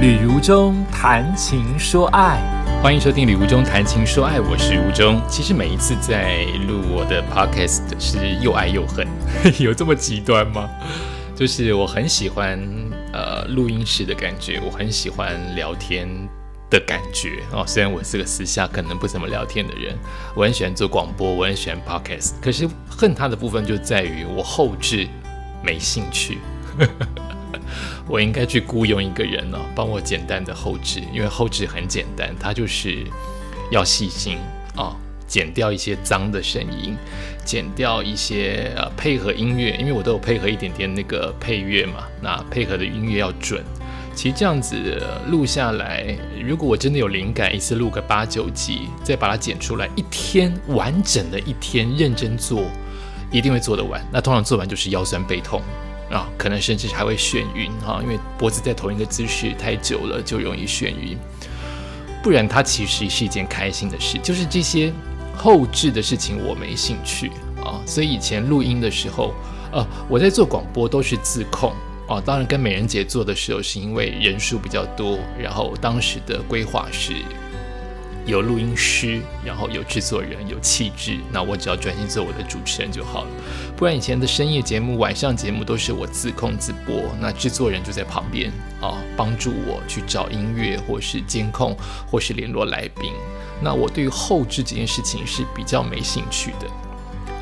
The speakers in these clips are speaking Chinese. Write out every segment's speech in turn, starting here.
旅如中谈情说爱，欢迎收听《旅途中谈情说爱》，我是如中。其实每一次在录我的 podcast 是又爱又恨，有这么极端吗？就是我很喜欢呃录音室的感觉，我很喜欢聊天的感觉哦。虽然我是个私下可能不怎么聊天的人，我很喜欢做广播，我很喜欢 podcast。可是恨它的部分就在于我后置没兴趣。我应该去雇佣一个人呢，帮我简单的后置，因为后置很简单，它就是要细心啊，剪掉一些脏的声音，剪掉一些呃配合音乐，因为我都有配合一点点那个配乐嘛，那配合的音乐要准。其实这样子录下来，如果我真的有灵感，一次录个八九集，再把它剪出来，一天完整的一天认真做，一定会做得完。那通常做完就是腰酸背痛。啊，可能甚至还会眩晕哈，因为脖子在同一个姿势太久了就容易眩晕。不然它其实是一件开心的事，就是这些后置的事情我没兴趣啊。所以以前录音的时候，呃，我在做广播都是自控啊。当然跟美人姐做的时候，是因为人数比较多，然后当时的规划是。有录音师，然后有制作人，有气质，那我只要专心做我的主持人就好了。不然以前的深夜节目、晚上节目都是我自控自播，那制作人就在旁边啊，帮助我去找音乐，或是监控，或是联络来宾。那我对于后置这件事情是比较没兴趣的。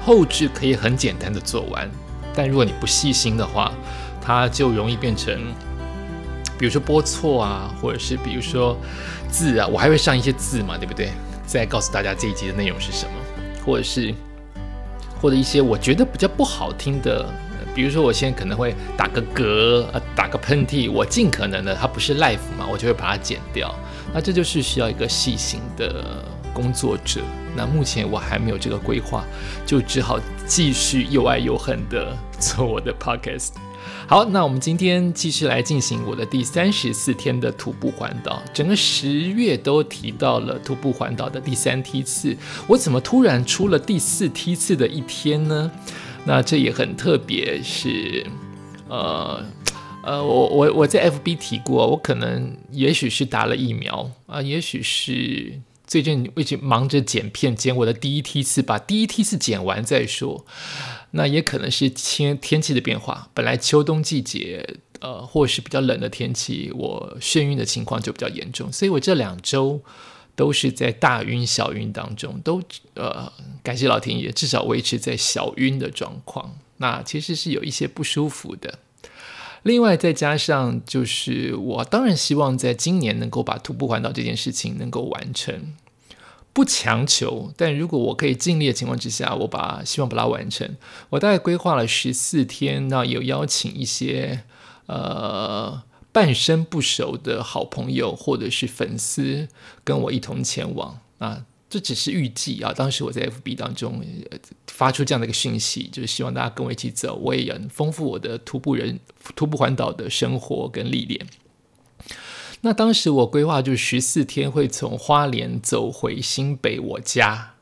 后置可以很简单的做完，但如果你不细心的话，它就容易变成。比如说播错啊，或者是比如说字啊，我还会上一些字嘛，对不对？再告诉大家这一集的内容是什么，或者是或者一些我觉得比较不好听的，比如说我现在可能会打个嗝啊，打个喷嚏，我尽可能的它不是 life 嘛，我就会把它剪掉。那这就是需要一个细心的工作者。那目前我还没有这个规划，就只好继续又爱又恨的做我的 podcast。好，那我们今天继续来进行我的第三十四天的徒步环岛。整个十月都提到了徒步环岛的第三梯次，我怎么突然出了第四梯次的一天呢？那这也很特别，是呃呃，我我我在 FB 提过，我可能也许是打了疫苗啊，也许是最近一直忙着剪片，剪我的第一梯次，把第一梯次剪完再说。那也可能是天天气的变化，本来秋冬季节，呃，或是比较冷的天气，我眩晕的情况就比较严重，所以我这两周都是在大晕小晕当中，都呃，感谢老天爷，至少维持在小晕的状况。那其实是有一些不舒服的。另外再加上就是，我当然希望在今年能够把徒步环岛这件事情能够完成。不强求，但如果我可以尽力的情况之下，我把希望把它完成。我大概规划了十四天，那有邀请一些呃半生不熟的好朋友或者是粉丝跟我一同前往啊。这只是预计啊，当时我在 FB 当中发出这样的一个讯息，就是希望大家跟我一起走，我也丰富我的徒步人徒步环岛的生活跟历练。那当时我规划就是十四天会从花莲走回新北我家，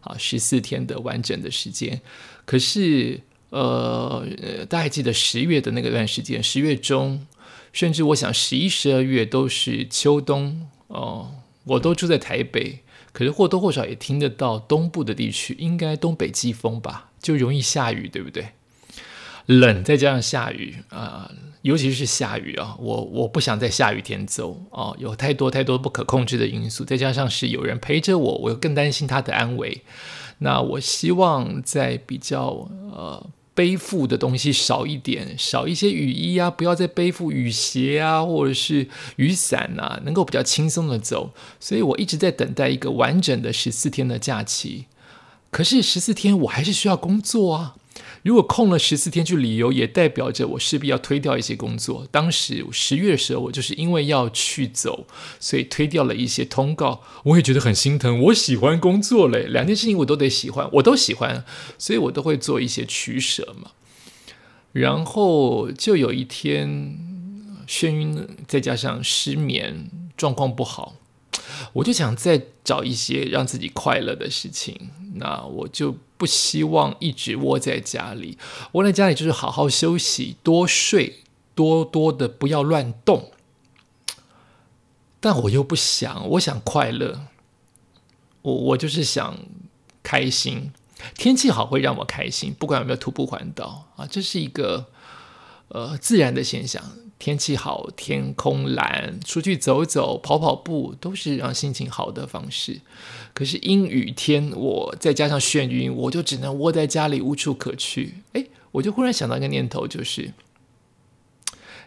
啊，十四天的完整的时间。可是，呃，大家还记得十月的那个段时间，十月中，甚至我想十一、十二月都是秋冬哦，我都住在台北，可是或多或少也听得到东部的地区，应该东北季风吧，就容易下雨，对不对？冷再加上下雨啊。尤其是下雨啊，我我不想在下雨天走啊，有太多太多不可控制的因素，再加上是有人陪着我，我又更担心他的安危。那我希望在比较呃背负的东西少一点，少一些雨衣啊，不要再背负雨鞋啊，或者是雨伞啊，能够比较轻松的走。所以我一直在等待一个完整的十四天的假期。可是十四天我还是需要工作啊。如果空了十四天去旅游，也代表着我势必要推掉一些工作。当时十月的时候，我就是因为要去走，所以推掉了一些通告。我也觉得很心疼，我喜欢工作嘞，两件事情我都得喜欢，我都喜欢，所以我都会做一些取舍嘛。然后就有一天眩晕，再加上失眠，状况不好。我就想再找一些让自己快乐的事情，那我就不希望一直窝在家里。窝在家里就是好好休息，多睡，多多的不要乱动。但我又不想，我想快乐，我我就是想开心。天气好会让我开心，不管有没有徒步环岛啊，这是一个呃自然的现象。天气好，天空蓝，出去走走、跑跑步都是让心情好的方式。可是阴雨天，我再加上眩晕，我就只能窝在家里无处可去。哎，我就忽然想到一个念头，就是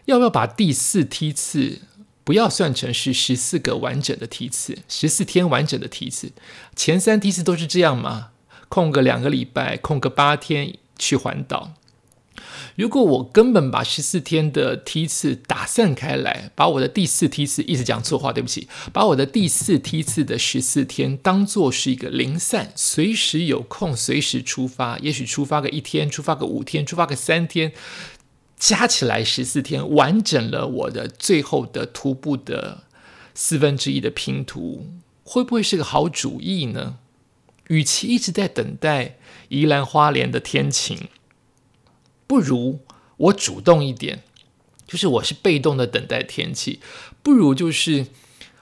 要不要把第四梯次不要算成是十四个完整的梯次，十四天完整的梯次，前三梯次都是这样吗？空个两个礼拜，空个八天去环岛。如果我根本把十四天的梯次打散开来，把我的第四梯次一直讲错话，对不起，把我的第四梯次的十四天当做是一个零散，随时有空随时出发，也许出发个一天，出发个五天，出发个三天，加起来十四天，完整了我的最后的徒步的四分之一的拼图，会不会是个好主意呢？与其一直在等待宜兰花莲的天晴。不如我主动一点，就是我是被动的等待天气。不如就是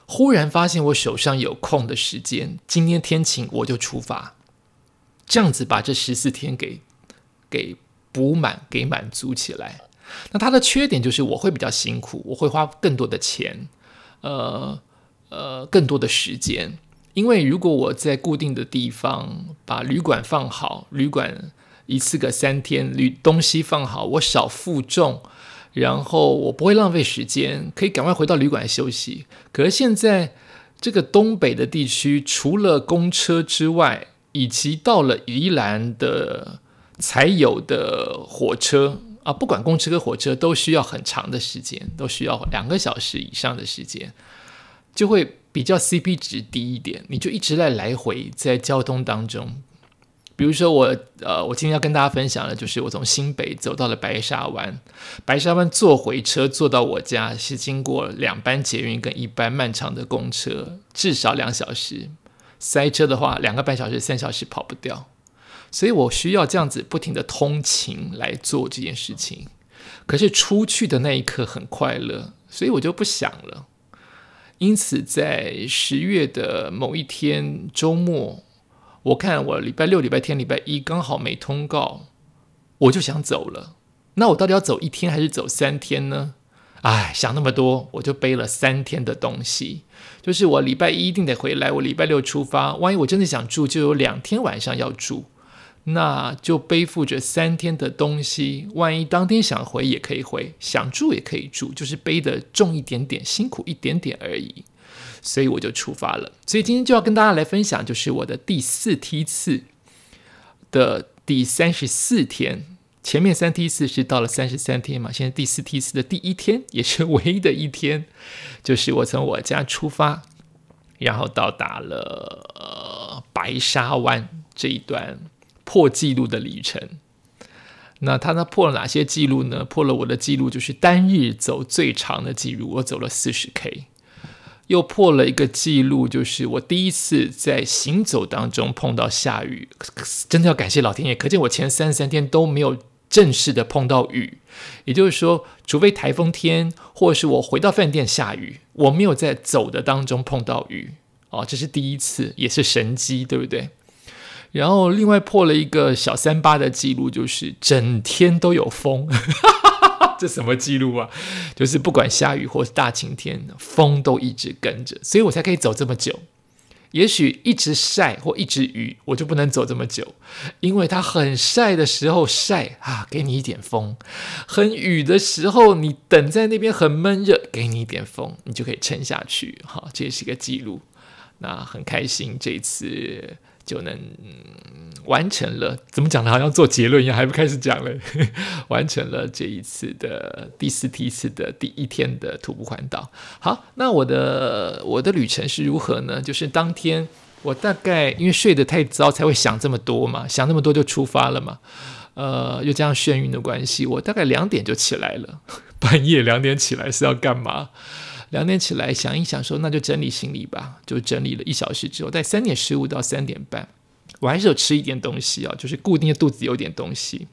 忽然发现我手上有空的时间，今天天晴我就出发，这样子把这十四天给给补满，给满足起来。那它的缺点就是我会比较辛苦，我会花更多的钱，呃呃，更多的时间。因为如果我在固定的地方把旅馆放好，旅馆。一次个三天，旅东西放好，我少负重，然后我不会浪费时间，可以赶快回到旅馆休息。可是现在这个东北的地区，除了公车之外，以及到了宜兰的才有的火车啊，不管公车跟火车，都需要很长的时间，都需要两个小时以上的时间，就会比较 CP 值低一点。你就一直在来回在交通当中。比如说我，呃，我今天要跟大家分享的，就是我从新北走到了白沙湾，白沙湾坐回车坐到我家是经过两班捷运跟一班漫长的公车，至少两小时，塞车的话两个半小时、三小时跑不掉，所以我需要这样子不停的通勤来做这件事情。可是出去的那一刻很快乐，所以我就不想了。因此在十月的某一天周末。我看我礼拜六、礼拜天、礼拜一刚好没通告，我就想走了。那我到底要走一天还是走三天呢？哎，想那么多，我就背了三天的东西。就是我礼拜一定得回来，我礼拜六出发。万一我真的想住，就有两天晚上要住，那就背负着三天的东西。万一当天想回也可以回，想住也可以住，就是背的重一点点，辛苦一点点而已。所以我就出发了。所以今天就要跟大家来分享，就是我的第四梯次的第三十四天。前面三梯次是到了三十三天嘛，现在第四梯次的第一天，也是唯一的一天，就是我从我家出发，然后到达了白沙湾这一段破纪录的旅程。那他呢破了哪些记录呢？破了我的记录，就是单日走最长的记录，我走了四十 K。又破了一个记录，就是我第一次在行走当中碰到下雨，真的要感谢老天爷。可见我前三十三天都没有正式的碰到雨，也就是说，除非台风天，或者是我回到饭店下雨，我没有在走的当中碰到雨。哦，这是第一次，也是神机，对不对？然后另外破了一个小三八的记录，就是整天都有风。这什么记录啊？就是不管下雨或是大晴天，风都一直跟着，所以我才可以走这么久。也许一直晒或一直雨，我就不能走这么久，因为它很晒的时候晒啊，给你一点风；很雨的时候，你等在那边很闷热，给你一点风，你就可以撑下去。好，这也是一个记录。那很开心，这次就能。完成了，怎么讲呢？好像做结论一样，还不开始讲嘞。完成了这一次的第四梯次的第一天的徒步环岛。好，那我的我的旅程是如何呢？就是当天我大概因为睡得太早，才会想这么多嘛，想那么多就出发了嘛。呃，又加上眩晕的关系，我大概两点就起来了。半夜两点起来是要干嘛？两点起来想一想，说那就整理行李吧。就整理了一小时之后，在三点十五到三点半。我还是有吃一点东西啊，就是固定的肚子有点东西。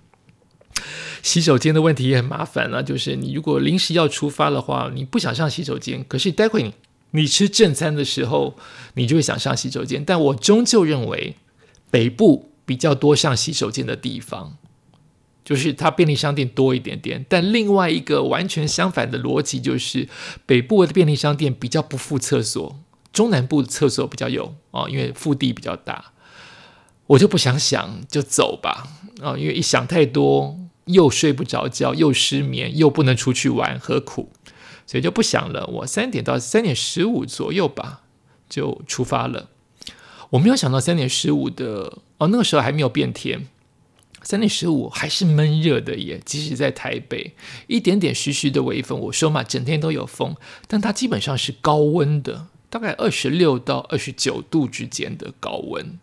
洗手间的问题也很麻烦啊，就是你如果临时要出发的话，你不想上洗手间，可是待会你你吃正餐的时候，你就会想上洗手间。但我终究认为北部比较多上洗手间的地方，就是它便利商店多一点点。但另外一个完全相反的逻辑就是，北部的便利商店比较不附厕所，中南部的厕所比较有啊，因为腹地比较大。我就不想想，就走吧啊！因为一想太多，又睡不着觉，又失眠，又不能出去玩，何苦？所以就不想了。我三点到三点十五左右吧，就出发了。我没有想到三点十五的哦，那个时候还没有变天，三点十五还是闷热的耶。即使在台北，一点点徐徐的微风，我说嘛，整天都有风，但它基本上是高温的，大概二十六到二十九度之间的高温。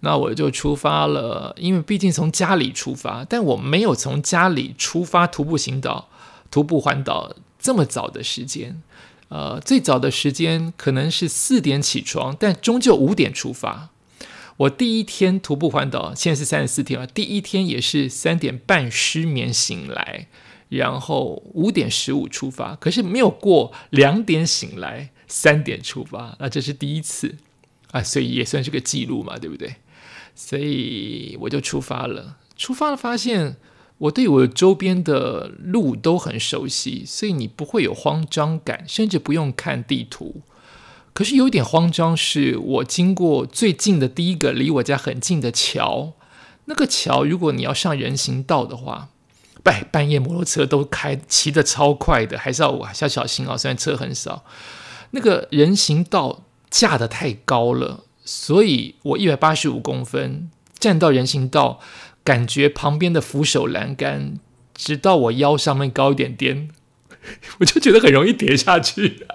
那我就出发了，因为毕竟从家里出发，但我没有从家里出发徒步行岛、徒步环岛这么早的时间。呃，最早的时间可能是四点起床，但终究五点出发。我第一天徒步环岛，现在是三十四天了，第一天也是三点半失眠醒来，然后五点十五出发，可是没有过两点醒来，三点出发，那这是第一次啊，所以也算是个记录嘛，对不对？所以我就出发了。出发了，发现我对我周边的路都很熟悉，所以你不会有慌张感，甚至不用看地图。可是有一点慌张，是我经过最近的第一个离我家很近的桥。那个桥，如果你要上人行道的话，半半夜摩托车都开骑的超快的，还是要小小心哦。虽然车很少，那个人行道架的太高了。所以我一百八十五公分站到人行道，感觉旁边的扶手栏杆直到我腰上面高一点点，我就觉得很容易跌下去。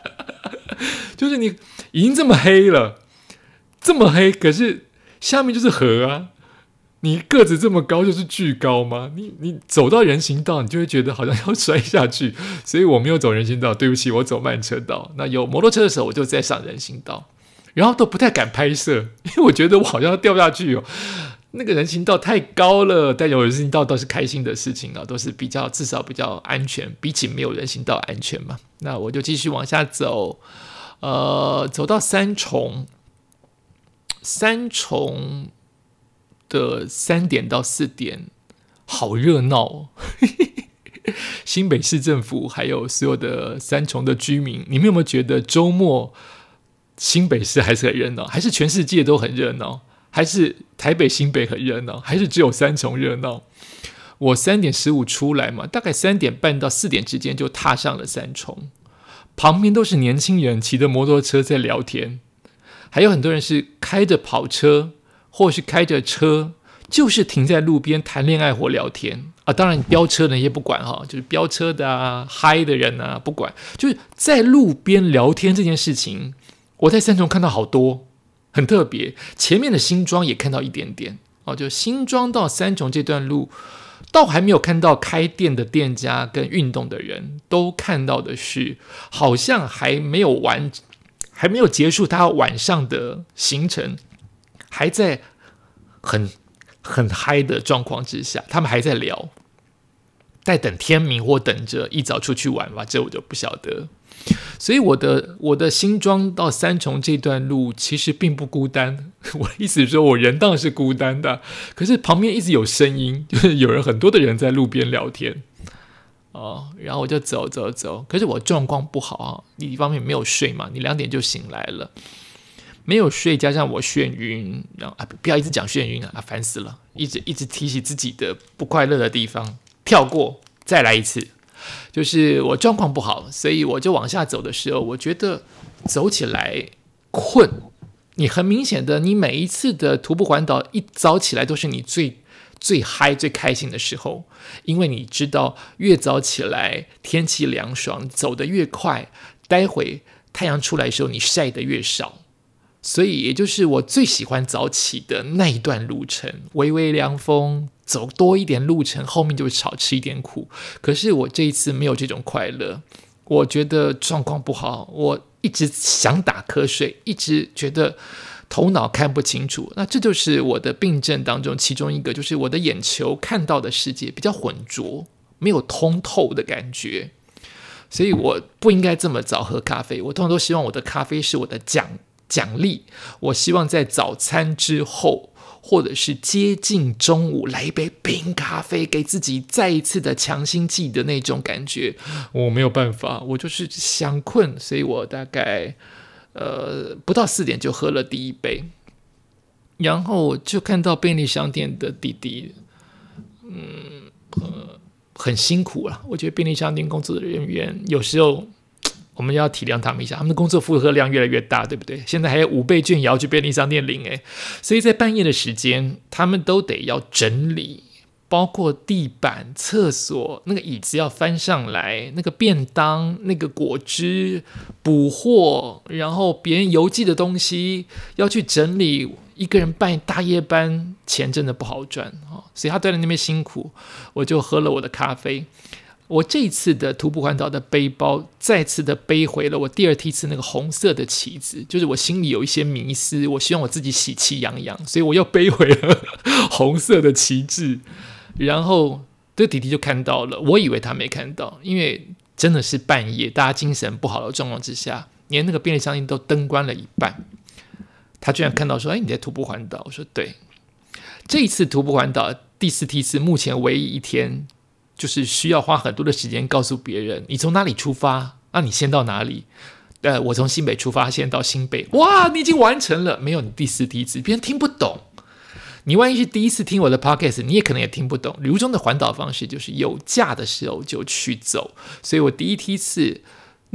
就是你已经这么黑了，这么黑，可是下面就是河啊！你个子这么高，就是巨高吗？你你走到人行道，你就会觉得好像要摔下去。所以我没有走人行道，对不起，我走慢车道。那有摩托车的时候，我就在上人行道。然后都不太敢拍摄，因为我觉得我好像要掉下去哦。那个人行道太高了，但有人行道倒是开心的事情啊，都是比较至少比较安全，比起没有人行道安全嘛。那我就继续往下走，呃，走到三重，三重的三点到四点，好热闹哦。新北市政府还有所有的三重的居民，你们有没有觉得周末？新北市还是很热闹，还是全世界都很热闹，还是台北新北很热闹，还是只有三重热闹？我三点十五出来嘛，大概三点半到四点之间就踏上了三重，旁边都是年轻人骑着摩托车在聊天，还有很多人是开着跑车，或是开着车，就是停在路边谈恋爱或聊天啊。当然，飙车的也不管哈，就是飙车的啊，嗨的人啊，不管，就是在路边聊天这件事情。我在三重看到好多，很特别。前面的新庄也看到一点点哦，就新庄到三重这段路，倒还没有看到开店的店家跟运动的人，都看到的是好像还没有完，还没有结束他晚上的行程，还在很很嗨的状况之下，他们还在聊，在等天明或等着一早出去玩吧，这我就不晓得。所以我的我的新庄到三重这段路其实并不孤单，我意思是说我人当然是孤单的，可是旁边一直有声音，就是有人很多的人在路边聊天，哦，然后我就走走走，可是我状况不好啊，你一方面没有睡嘛，你两点就醒来了，没有睡，加上我眩晕，然后啊不要一直讲眩晕啊，烦死了，一直一直提起自己的不快乐的地方，跳过，再来一次。就是我状况不好，所以我就往下走的时候，我觉得走起来困。你很明显的，你每一次的徒步环岛一早起来都是你最最嗨、最开心的时候，因为你知道越早起来天气凉爽，走得越快，待会太阳出来的时候你晒得越少。所以也就是我最喜欢早起的那一段路程，微微凉风。走多一点路程，后面就会少吃一点苦。可是我这一次没有这种快乐，我觉得状况不好，我一直想打瞌睡，一直觉得头脑看不清楚。那这就是我的病症当中其中一个，就是我的眼球看到的世界比较浑浊，没有通透的感觉。所以我不应该这么早喝咖啡。我通常都希望我的咖啡是我的奖奖励。我希望在早餐之后，或者是接近中午来一杯冰咖啡，给自己再一次的强心剂的那种感觉。我没有办法，我就是想困，所以我大概呃不到四点就喝了第一杯，然后就看到便利商店的弟弟，嗯呃。很辛苦了，我觉得便利商店工作人员有时候我们要体谅他们一下，他们的工作负荷量越来越大，对不对？现在还有五倍券也要去便利商店领诶，所以在半夜的时间，他们都得要整理，包括地板、厕所那个椅子要翻上来，那个便当、那个果汁补货，然后别人邮寄的东西要去整理。一个人办大夜班，钱真的不好赚啊！所以他在那边辛苦，我就喝了我的咖啡。我这次的徒步环岛的背包，再次的背回了我第二梯次那个红色的旗子，就是我心里有一些迷思，我希望我自己喜气洋洋，所以我又背回了红色的旗帜。然后这弟弟就看到了，我以为他没看到，因为真的是半夜，大家精神不好的状况之下，连那个便利商店都灯关了一半。他居然看到说：“哎，你在徒步环岛？”我说：“对，这一次徒步环岛第四梯次，目前唯一一天，就是需要花很多的时间告诉别人你从哪里出发，那你先到哪里？呃，我从新北出发，先到新北。哇，你已经完成了，没有你第四梯次，别人听不懂。你万一是第一次听我的 podcast，你也可能也听不懂。旅游中的环岛方式就是有假的时候就去走，所以我第一梯次。”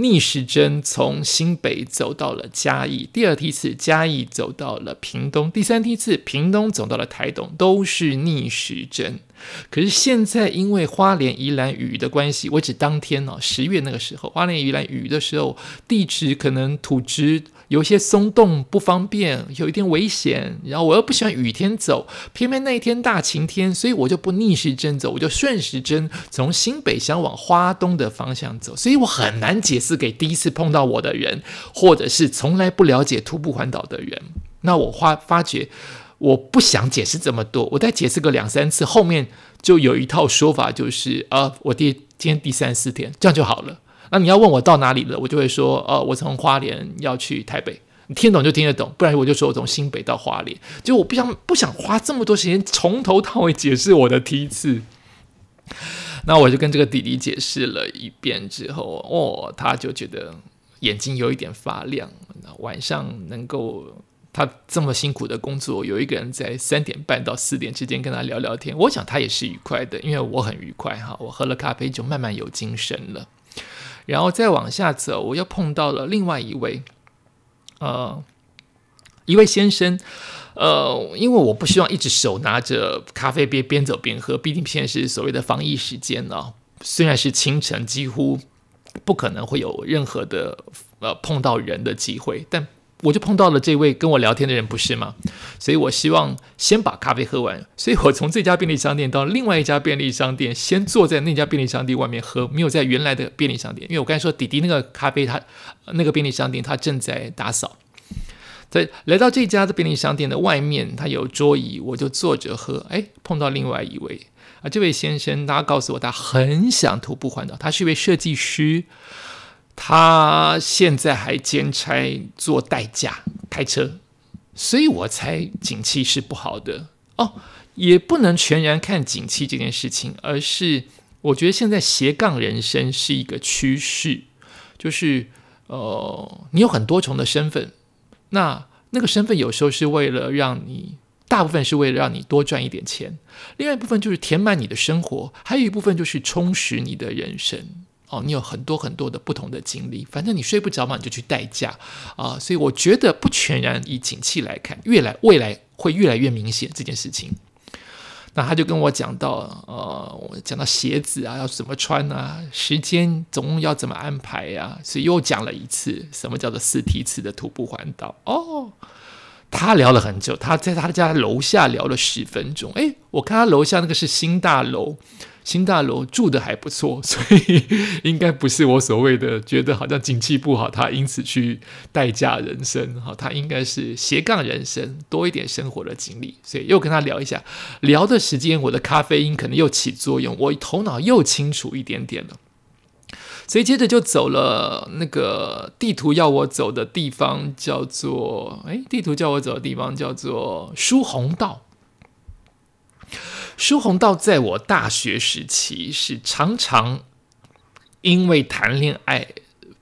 逆时针从新北走到了嘉义，第二梯次嘉义走到了屏东，第三梯次屏东走到了台东，都是逆时针。可是现在因为花莲宜兰雨的关系，我指当天哦，十月那个时候，花莲宜兰雨的时候，地质可能土质。有些松动不方便，有一点危险，然后我又不喜欢雨天走，偏偏那一天大晴天，所以我就不逆时针走，我就顺时针从新北想往花东的方向走，所以我很难解释给第一次碰到我的人，或者是从来不了解徒步环岛的人。那我发发觉，我不想解释这么多，我再解释个两三次，后面就有一套说法，就是啊，我第今天第三四天，这样就好了。那你要问我到哪里了，我就会说，呃，我从花莲要去台北，你听懂就听得懂，不然我就说我从新北到花莲，就我不想不想花这么多时间从头到尾解释我的梯次。那我就跟这个弟弟解释了一遍之后，哦，他就觉得眼睛有一点发亮。晚上能够他这么辛苦的工作，有一个人在三点半到四点之间跟他聊聊天，我想他也是愉快的，因为我很愉快哈，我喝了咖啡就慢慢有精神了。然后再往下走，我又碰到了另外一位，呃，一位先生，呃，因为我不希望一直手拿着咖啡杯边走边喝，毕竟现在是所谓的防疫时间呢。虽然是清晨，几乎不可能会有任何的呃碰到人的机会，但。我就碰到了这位跟我聊天的人，不是吗？所以我希望先把咖啡喝完。所以我从这家便利商店到另外一家便利商店，先坐在那家便利商店外面喝，没有在原来的便利商店，因为我刚才说弟弟那个咖啡，他那个便利商店他正在打扫。在来到这家的便利商店的外面，他有桌椅，我就坐着喝。哎，碰到另外一位啊，这位先生他告诉我，他很想徒步环岛，他是一位设计师。他现在还兼差做代驾开车，所以我猜景气是不好的哦。也不能全然看景气这件事情，而是我觉得现在斜杠人生是一个趋势，就是呃，你有很多重的身份，那那个身份有时候是为了让你，大部分是为了让你多赚一点钱，另外一部分就是填满你的生活，还有一部分就是充实你的人生。哦，你有很多很多的不同的经历，反正你睡不着嘛，你就去代驾啊。所以我觉得不全然以景气来看，越来未来会越来越明显这件事情。那他就跟我讲到，呃，我讲到鞋子啊要怎么穿啊，时间总共要怎么安排呀，所以又讲了一次什么叫做四梯次的徒步环岛。哦，他聊了很久，他在他家楼下聊了十分钟。诶，我看他楼下那个是新大楼。新大楼住的还不错，所以应该不是我所谓的觉得好像景气不好，他因此去代驾人生哈，他应该是斜杠人生多一点生活的经历，所以又跟他聊一下，聊的时间我的咖啡因可能又起作用，我头脑又清楚一点点了。所以接着就走了那个地图要我走的地方，叫做哎，地图叫我走的地方叫做疏洪道。舒红道在我大学时期是常常因为谈恋爱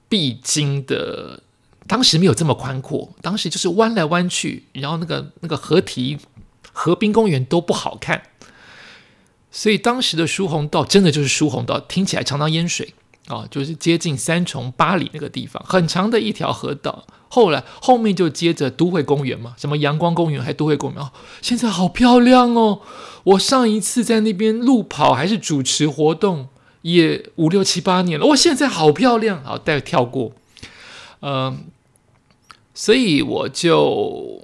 必经的，当时没有这么宽阔，当时就是弯来弯去，然后那个那个河堤、河滨公园都不好看，所以当时的舒红道真的就是舒红道，听起来常常淹水。啊，就是接近三重八里那个地方，很长的一条河道。后来后面就接着都会公园嘛，什么阳光公园还都会公园哦，现在好漂亮哦！我上一次在那边路跑还是主持活动，也五六七八年了，哇，现在好漂亮！好，带跳过，嗯，所以我就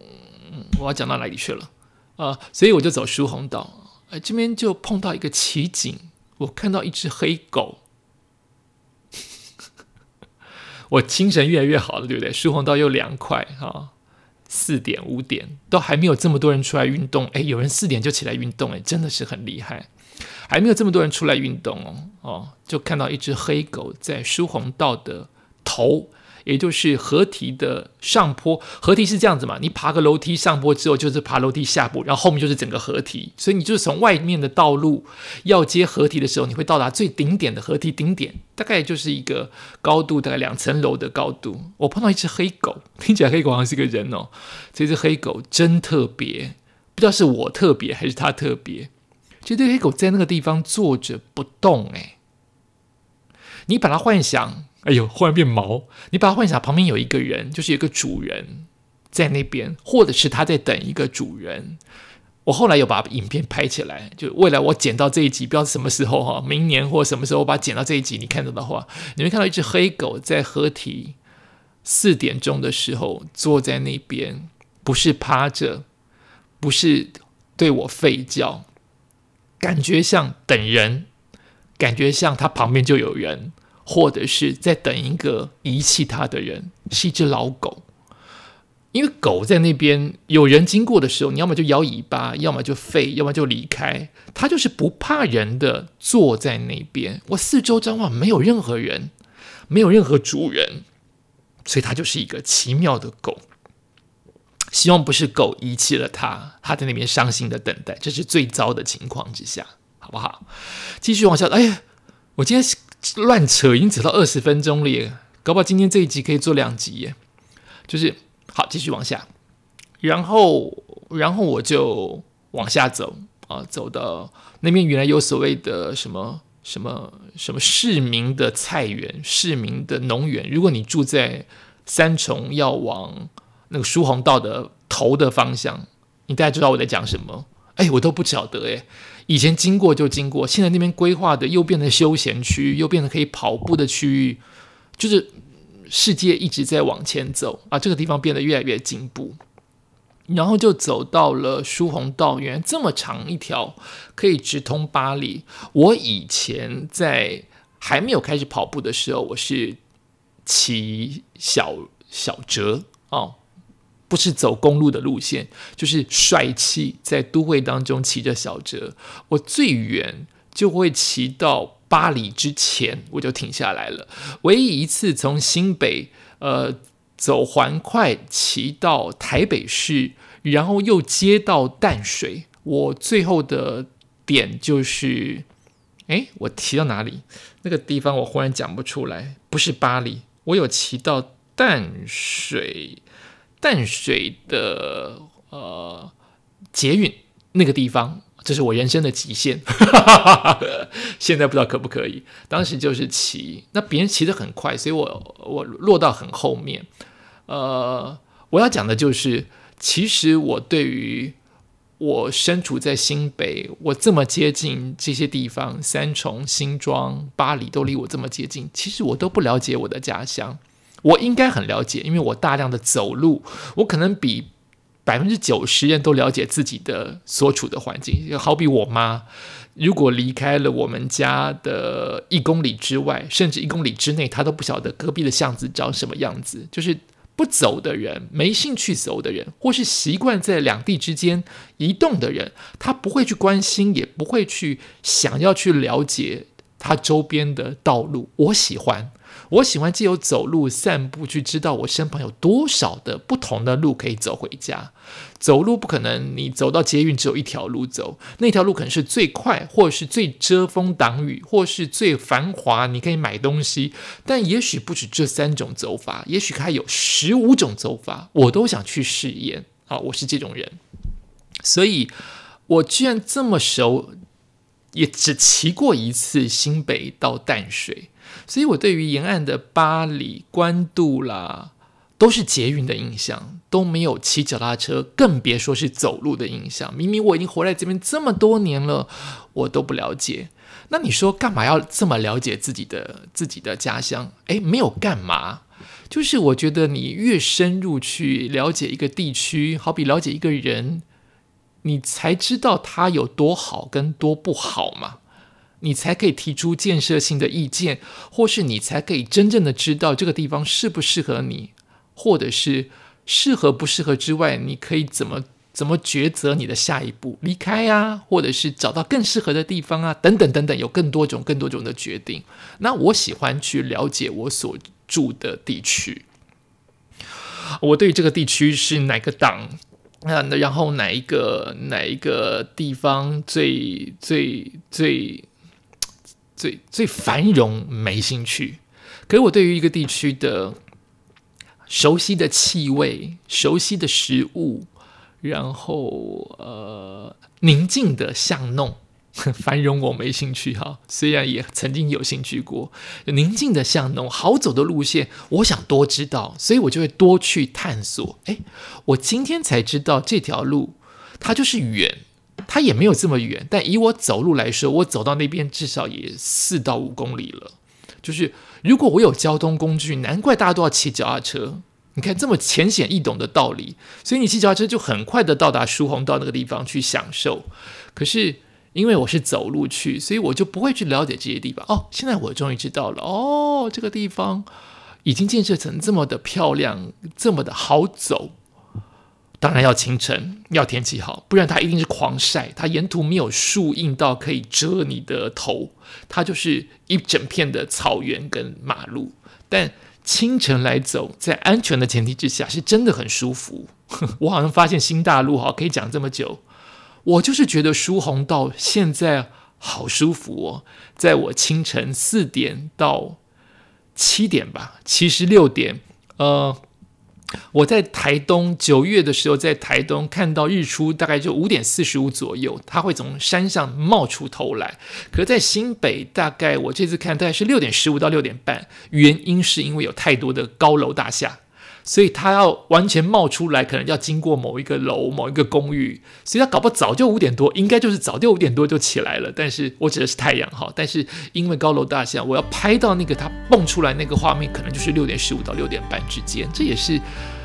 我要讲到哪里去了啊？所以我就走疏洪道，哎，这边就碰到一个奇景，我看到一只黑狗。我精神越来越好了，对不对？舒洪道又凉快哈，四点五点都还没有这么多人出来运动，哎，有人四点就起来运动，哎，真的是很厉害。还没有这么多人出来运动哦，哦，就看到一只黑狗在舒洪道的头。也就是河堤的上坡，河堤是这样子嘛？你爬个楼梯上坡之后，就是爬楼梯下坡，然后后面就是整个河堤。所以你就是从外面的道路要接河堤的时候，你会到达最顶点的河堤顶点，大概就是一个高度大概两层楼的高度。我碰到一只黑狗，听起来黑狗好像是个人哦。这只黑狗真特别，不知道是我特别还是它特别。这只黑狗在那个地方坐着不动，哎，你把它幻想。哎呦，忽然变毛！你把它幻想旁边有一个人，就是有个主人在那边，或者是他在等一个主人。我后来有把影片拍起来，就未来我剪到这一集，不知道什么时候哈，明年或什么时候我把它剪到这一集，你看到的话，你会看到一只黑狗在合体四点钟的时候坐在那边，不是趴着，不是对我吠叫，感觉像等人，感觉像它旁边就有人。或者是在等一个遗弃它的人，是一只老狗。因为狗在那边有人经过的时候，你要么就摇尾巴，要么就吠，要么就离开。它就是不怕人的，坐在那边。我四周张望，没有任何人，没有任何主人，所以它就是一个奇妙的狗。希望不是狗遗弃了它，它在那边伤心的等待，这是最糟的情况之下，好不好？继续往下。哎呀，我今天。乱扯，已经扯到二十分钟了耶！搞不好今天这一集可以做两集耶。就是好，继续往下，然后，然后我就往下走啊，走到那边原来有所谓的什么什么什么市民的菜园、市民的农园。如果你住在三重，要往那个疏洪道的头的方向，你大概知道我在讲什么。哎，我都不晓得哎。以前经过就经过，现在那边规划的又变成休闲区，又变成可以跑步的区域，就是世界一直在往前走啊！这个地方变得越来越进步，然后就走到了疏洪道，原来这么长一条可以直通巴黎。我以前在还没有开始跑步的时候，我是骑小小折哦。不是走公路的路线，就是帅气在都会当中骑着小车。我最远就会骑到巴黎之前，我就停下来了。唯一一次从新北呃走环快骑到台北市，然后又接到淡水，我最后的点就是，哎，我骑到哪里？那个地方我忽然讲不出来。不是巴黎，我有骑到淡水。淡水的呃捷运那个地方，这是我人生的极限。现在不知道可不可以。当时就是骑，那别人骑得很快，所以我我落到很后面。呃，我要讲的就是，其实我对于我身处在新北，我这么接近这些地方，三重、新庄、巴黎都离我这么接近，其实我都不了解我的家乡。我应该很了解，因为我大量的走路，我可能比百分之九十人都了解自己的所处的环境。就好比我妈，如果离开了我们家的一公里之外，甚至一公里之内，她都不晓得隔壁的巷子长什么样子。就是不走的人，没兴趣走的人，或是习惯在两地之间移动的人，他不会去关心，也不会去想要去了解。它周边的道路，我喜欢。我喜欢借由走路散步去知道我身旁有多少的不同的路可以走回家。走路不可能，你走到捷运只有一条路走，那条路可能是最快，或是最遮风挡雨，或是最繁华，你可以买东西。但也许不止这三种走法，也许还有十五种走法，我都想去试验。啊，我是这种人，所以我居然这么熟，也只骑过一次新北到淡水。所以，我对于沿岸的巴黎、关渡啦，都是捷运的印象，都没有骑脚踏车，更别说是走路的印象。明明我已经活在这边这么多年了，我都不了解。那你说干嘛要这么了解自己的自己的家乡？诶，没有干嘛，就是我觉得你越深入去了解一个地区，好比了解一个人，你才知道他有多好跟多不好嘛。你才可以提出建设性的意见，或是你才可以真正的知道这个地方适不适合你，或者是适合不适合之外，你可以怎么怎么抉择你的下一步，离开啊，或者是找到更适合的地方啊，等等等等，有更多种更多种的决定。那我喜欢去了解我所住的地区，我对这个地区是哪个党，那然后哪一个哪一个地方最最最。最最繁荣没兴趣，可是我对于一个地区的熟悉的气味、熟悉的食物，然后呃宁静的巷弄，繁荣我没兴趣哈。虽然也曾经有兴趣过宁静的巷弄、好走的路线，我想多知道，所以我就会多去探索。哎，我今天才知道这条路它就是远。它也没有这么远，但以我走路来说，我走到那边至少也四到五公里了。就是如果我有交通工具，难怪大家都要骑脚踏车。你看这么浅显易懂的道理，所以你骑脚踏车就很快的到达疏洪道那个地方去享受。可是因为我是走路去，所以我就不会去了解这些地方。哦，现在我终于知道了，哦，这个地方已经建设成这么的漂亮，这么的好走。当然要清晨，要天气好，不然它一定是狂晒。它沿途没有树荫到可以遮你的头，它就是一整片的草原跟马路。但清晨来走，在安全的前提之下，是真的很舒服。我好像发现新大陆哈，可以讲这么久，我就是觉得舒红道现在好舒服哦。在我清晨四点到七点吧，其实六点，呃。我在台东九月的时候，在台东看到日出，大概就五点四十五左右，它会从山上冒出头来。可是在新北，大概我这次看大概是六点十五到六点半，原因是因为有太多的高楼大厦，所以它要完全冒出来，可能要经过某一个楼、某一个公寓，所以它搞不早就五点多，应该就是早就五点多就起来了。但是我指的是太阳哈，但是因为高楼大厦，我要拍到那个它蹦出来那个画面，可能就是六点十五到六点半之间，这也是。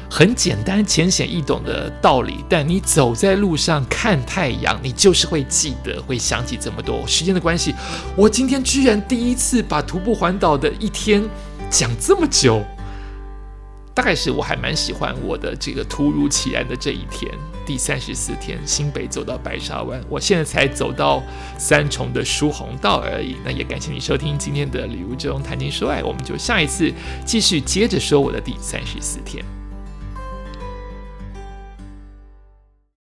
很简单、浅显易懂的道理，但你走在路上看太阳，你就是会记得、会想起这么多。时间的关系，我今天居然第一次把徒步环岛的一天讲这么久，大概是我还蛮喜欢我的这个突如其来的这一天，第三十四天，新北走到白沙湾，我现在才走到三重的疏洪道而已。那也感谢你收听今天的旅游中谈情说爱，我们就下一次继续接着说我的第三十四天。